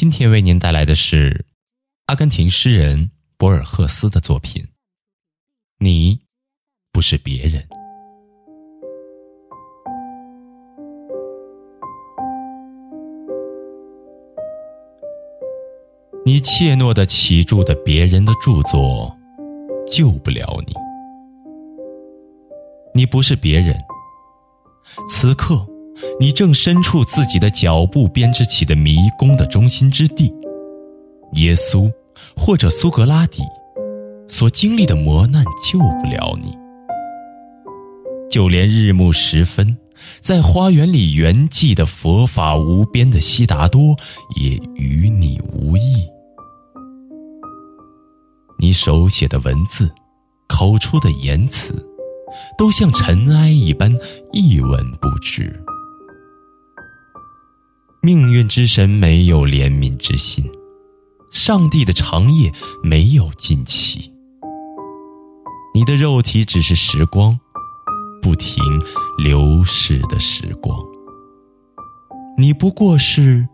今天为您带来的是阿根廷诗人博尔赫斯的作品。你不是别人。你怯懦的起住的别人的著作，救不了你。你不是别人。此刻。你正身处自己的脚步编织起的迷宫的中心之地，耶稣或者苏格拉底所经历的磨难救不了你，就连日暮时分在花园里圆寂的佛法无边的悉达多也与你无异。你手写的文字，口出的言辞，都像尘埃一般一文不值。命运之神没有怜悯之心，上帝的长夜没有尽期。你的肉体只是时光，不停流逝的时光。你不过是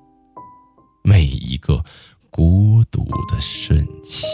每一个孤独的瞬息。